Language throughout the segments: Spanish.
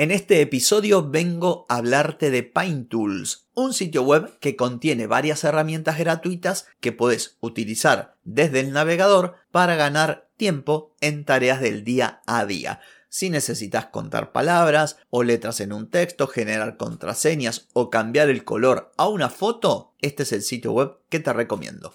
En este episodio vengo a hablarte de PineTools, un sitio web que contiene varias herramientas gratuitas que puedes utilizar desde el navegador para ganar tiempo en tareas del día a día. Si necesitas contar palabras o letras en un texto, generar contraseñas o cambiar el color a una foto, este es el sitio web que te recomiendo.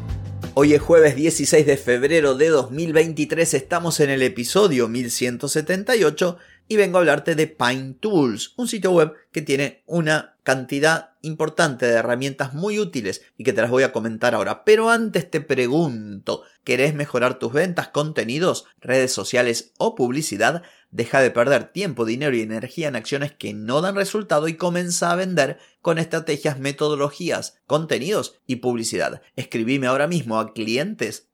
Hoy es jueves 16 de febrero de 2023, estamos en el episodio 1178 y vengo a hablarte de Pine Tools, un sitio web que tiene una cantidad importante de herramientas muy útiles y que te las voy a comentar ahora. Pero antes te pregunto, ¿querés mejorar tus ventas, contenidos, redes sociales o publicidad? Deja de perder tiempo, dinero y energía en acciones que no dan resultado y comienza a vender con estrategias, metodologías, contenidos y publicidad. Escribime ahora mismo a clientes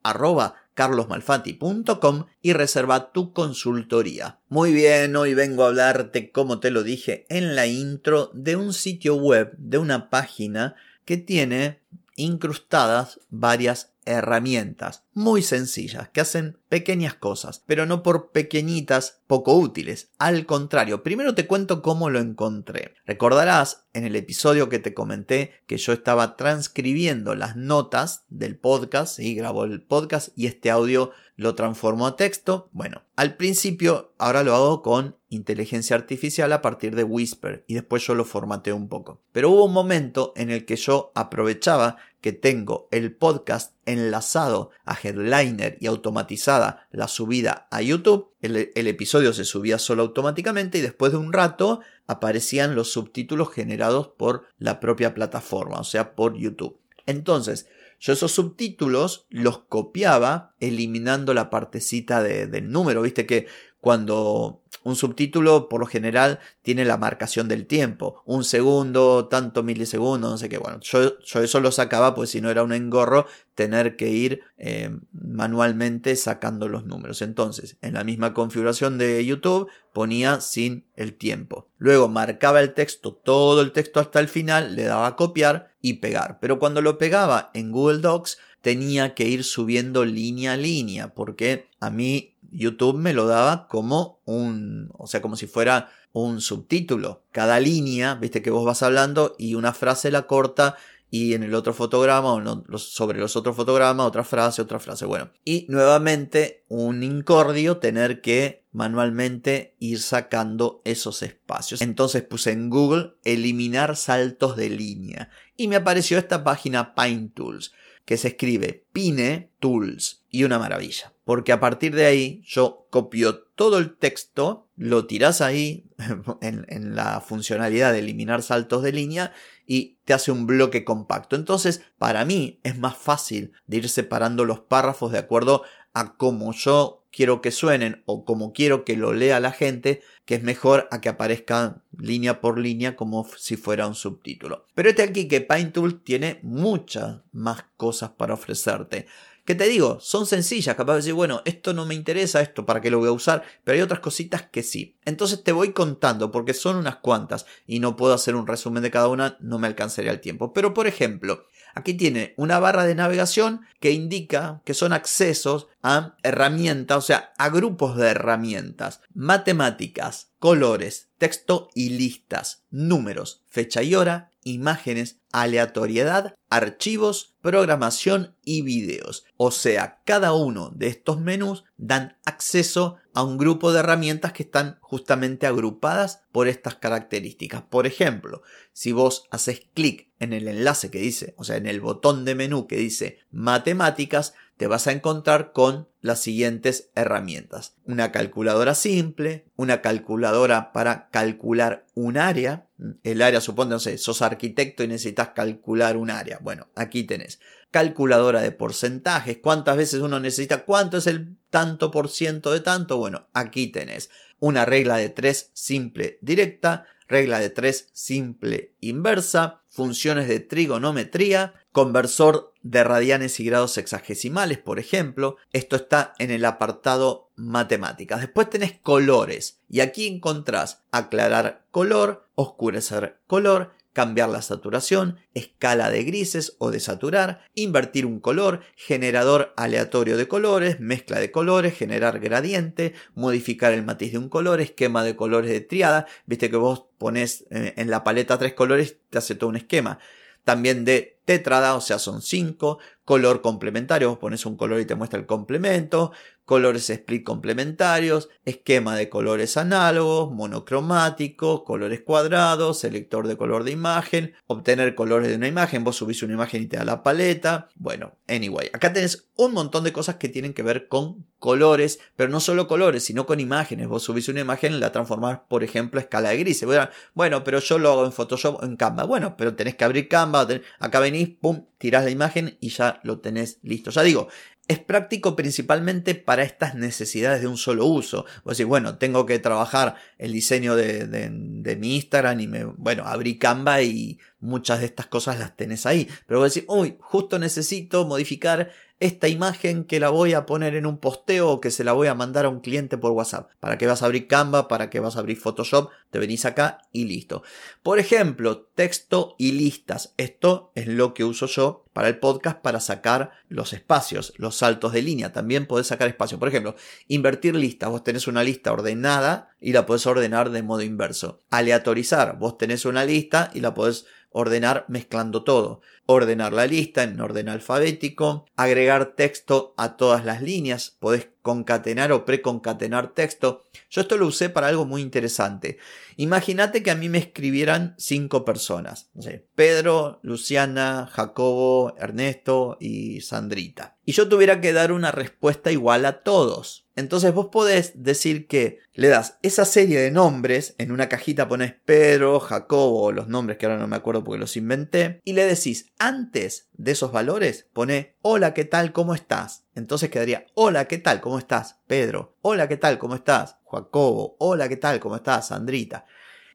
carlosmalfatti.com y reserva tu consultoría. Muy bien, hoy vengo a hablarte, como te lo dije en la intro, de un sitio web, de una página que tiene incrustadas varias herramientas muy sencillas que hacen pequeñas cosas, pero no por pequeñitas poco útiles. Al contrario, primero te cuento cómo lo encontré. Recordarás en el episodio que te comenté que yo estaba transcribiendo las notas del podcast y grabó el podcast y este audio lo transformó a texto. Bueno, al principio ahora lo hago con inteligencia artificial a partir de Whisper y después yo lo formateo un poco. Pero hubo un momento en el que yo aprovechaba tengo el podcast enlazado a Headliner y automatizada la subida a YouTube. El, el, episodio se subía solo automáticamente y después de un rato aparecían los subtítulos generados por la propia plataforma, o sea, por YouTube. Entonces, yo esos subtítulos los copiaba eliminando la partecita del número, viste que cuando un subtítulo por lo general tiene la marcación del tiempo, un segundo, tanto milisegundos, no sé qué, bueno, yo, yo eso lo sacaba pues si no era un engorro tener que ir eh, manualmente sacando los números. Entonces, en la misma configuración de YouTube ponía sin el tiempo. Luego marcaba el texto, todo el texto hasta el final, le daba a copiar y pegar. Pero cuando lo pegaba en Google Docs, tenía que ir subiendo línea a línea, porque a mí YouTube me lo daba como un, o sea, como si fuera un subtítulo. Cada línea, viste que vos vas hablando y una frase la corta y en el otro fotograma o sobre los otros fotogramas otra frase, otra frase. Bueno, y nuevamente un incordio tener que manualmente ir sacando esos espacios. Entonces puse en Google eliminar saltos de línea y me apareció esta página Pine Tools que se escribe Pine Tools y una maravilla. Porque a partir de ahí yo copio todo el texto, lo tiras ahí en, la funcionalidad de eliminar saltos de línea y te hace un bloque compacto. Entonces, para mí es más fácil de ir separando los párrafos de acuerdo a cómo yo quiero que suenen o como quiero que lo lea la gente, que es mejor a que aparezca línea por línea como si fuera un subtítulo. Pero este aquí que PineTool tiene muchas más cosas para ofrecerte. Que te digo, son sencillas, capaz de decir, bueno, esto no me interesa, esto para qué lo voy a usar, pero hay otras cositas que sí. Entonces te voy contando, porque son unas cuantas, y no puedo hacer un resumen de cada una, no me alcanzaría el tiempo. Pero por ejemplo, Aquí tiene una barra de navegación que indica que son accesos a herramientas, o sea, a grupos de herramientas, matemáticas, colores, texto y listas, números, fecha y hora, imágenes, aleatoriedad, archivos, programación y videos. O sea, cada uno de estos menús dan acceso a un grupo de herramientas que están justamente agrupadas por estas características. Por ejemplo, si vos haces clic en el enlace que dice, o sea, en el botón de menú que dice matemáticas, te vas a encontrar con las siguientes herramientas. Una calculadora simple, una calculadora para calcular un área. El área, supone, no sos arquitecto y necesitas calcular un área. Bueno, aquí tenés. Calculadora de porcentajes, cuántas veces uno necesita, cuánto es el tanto por ciento de tanto. Bueno, aquí tenés. Una regla de 3 simple directa, regla de 3 simple inversa, funciones de trigonometría, conversor de radianes y grados sexagesimales, por ejemplo. Esto está en el apartado matemáticas. Después tenés colores y aquí encontrás aclarar color, oscurecer color, cambiar la saturación, escala de grises o de saturar, invertir un color, generador aleatorio de colores, mezcla de colores, generar gradiente, modificar el matiz de un color, esquema de colores de triada. Viste que vos pones eh, en la paleta tres colores, te hace todo un esquema. También de tetrada, o sea, son cinco. Color complementario, vos pones un color y te muestra el complemento colores split complementarios, esquema de colores análogos, monocromático, colores cuadrados, selector de color de imagen, obtener colores de una imagen, vos subís una imagen y te da la paleta. Bueno, anyway, acá tenés un montón de cosas que tienen que ver con colores, pero no solo colores, sino con imágenes. Vos subís una imagen la transformás, por ejemplo, a escala de grises. Bueno, pero yo lo hago en Photoshop o en Canva. Bueno, pero tenés que abrir Canva, acá venís, pum, tirás la imagen y ya lo tenés listo. Ya digo, es práctico principalmente para estas necesidades de un solo uso. Vos decís, bueno, tengo que trabajar el diseño de, de, mi Instagram y me, bueno, abrí Canva y muchas de estas cosas las tenés ahí. Pero vos decís, uy, justo necesito modificar esta imagen que la voy a poner en un posteo o que se la voy a mandar a un cliente por WhatsApp. ¿Para qué vas a abrir Canva? ¿Para qué vas a abrir Photoshop? Te venís acá y listo. Por ejemplo, texto y listas. Esto es lo que uso yo para el podcast para sacar los espacios, los saltos de línea. También podés sacar espacio. Por ejemplo, invertir listas. Vos tenés una lista ordenada y la podés ordenar de modo inverso. Aleatorizar. Vos tenés una lista y la podés ordenar mezclando todo. Ordenar la lista en orden alfabético, agregar texto a todas las líneas, podés concatenar o preconcatenar texto. Yo esto lo usé para algo muy interesante. Imagínate que a mí me escribieran cinco personas. Pedro, Luciana, Jacobo, Ernesto y Sandrita. Y yo tuviera que dar una respuesta igual a todos. Entonces vos podés decir que le das esa serie de nombres, en una cajita pones Pedro, Jacobo, los nombres que ahora no me acuerdo porque los inventé, y le decís, antes de esos valores, pone hola, ¿qué tal? ¿Cómo estás? Entonces quedaría hola, ¿qué tal? ¿Cómo estás? Pedro, hola, ¿qué tal? ¿Cómo estás? Jacobo, hola, ¿qué tal? ¿Cómo estás? Sandrita.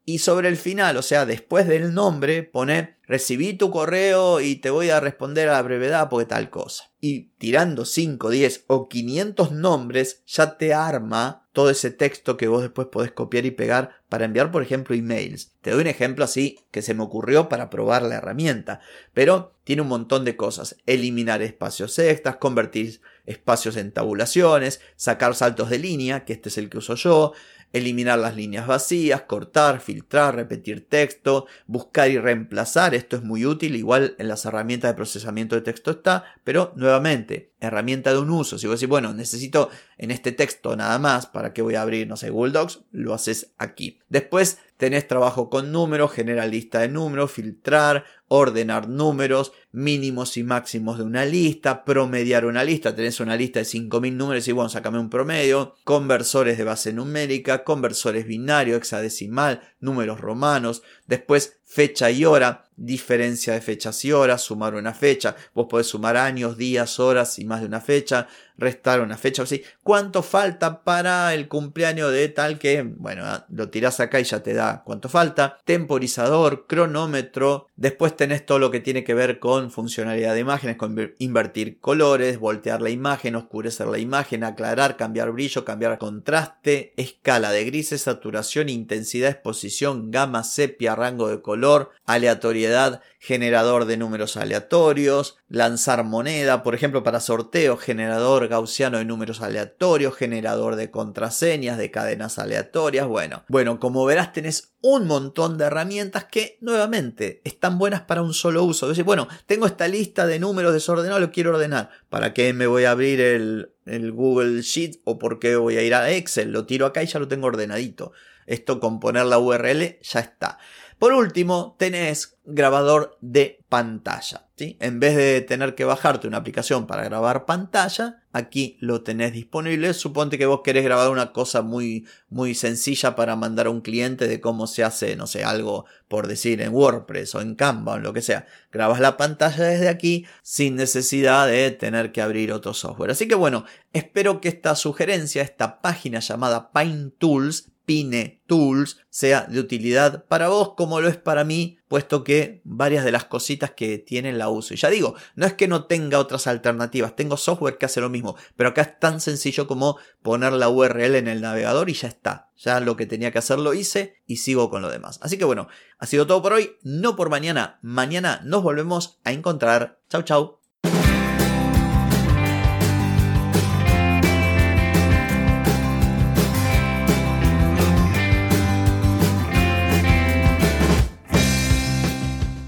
Y sobre el final, o sea, después del nombre, pone recibí tu correo y te voy a responder a la brevedad porque tal cosa. Y tirando 5, 10 o 500 nombres, ya te arma todo ese texto que vos después podés copiar y pegar para enviar, por ejemplo, emails. Te doy un ejemplo así que se me ocurrió para probar la herramienta, pero tiene un montón de cosas. Eliminar espacios extras, convertir espacios en tabulaciones, sacar saltos de línea, que este es el que uso yo, eliminar las líneas vacías, cortar, filtrar, repetir texto, buscar y reemplazar, esto es muy útil, igual en las herramientas de procesamiento de texto está, pero nuevamente, herramienta de un uso, si vos decís, bueno, necesito en este texto nada más, ¿para qué voy a abrir, no sé, Google Docs? Lo haces aquí. Después tenés trabajo con números, generar lista de números, filtrar, ordenar números, mínimos y máximos de una lista, promediar una lista, tenés una lista de 5.000 números y bueno, sacame un promedio, conversores de base numérica, conversores binario, hexadecimal, números romanos, después fecha y hora, diferencia de fechas y horas, sumar una fecha, vos podés sumar años, días, horas y más de una fecha, restar una fecha, así, cuánto falta para el cumpleaños de tal que, bueno, ah, lo tirás acá y ya te da cuánto falta, temporizador, cronómetro, después tenés todo lo que tiene que ver con funcionalidad de imágenes, con invertir colores, voltear la imagen, oscurecer la imagen, aclarar, cambiar brillo, cambiar contraste, escala de grises, saturación, intensidad, exposición, gama, sepia, rango de color, aleatoriedad, generador de números aleatorios, lanzar moneda, por ejemplo, para sorteo, generador gaussiano de números aleatorios, generador de contraseñas, de cadenas aleatorias, bueno. Bueno, como verás tenés un montón de herramientas que nuevamente están buenas para un solo uso. Decir, bueno, tengo esta lista de números desordenados, lo quiero ordenar. ¿Para qué me voy a abrir el, el Google Sheet o por qué voy a ir a Excel? Lo tiro acá y ya lo tengo ordenadito. Esto con poner la URL ya está. Por último, tenés grabador de pantalla. ¿sí? En vez de tener que bajarte una aplicación para grabar pantalla, aquí lo tenés disponible. Suponte que vos querés grabar una cosa muy, muy sencilla para mandar a un cliente de cómo se hace, no sé, algo por decir en WordPress o en Canva o en lo que sea. Grabas la pantalla desde aquí sin necesidad de tener que abrir otro software. Así que bueno, espero que esta sugerencia, esta página llamada Pine Tools, Pine Tools sea de utilidad para vos como lo es para mí, puesto que varias de las cositas que tienen la uso. Y ya digo, no es que no tenga otras alternativas, tengo software que hace lo mismo, pero acá es tan sencillo como poner la URL en el navegador y ya está. Ya lo que tenía que hacer lo hice y sigo con lo demás. Así que bueno, ha sido todo por hoy, no por mañana. Mañana nos volvemos a encontrar. Chau chau.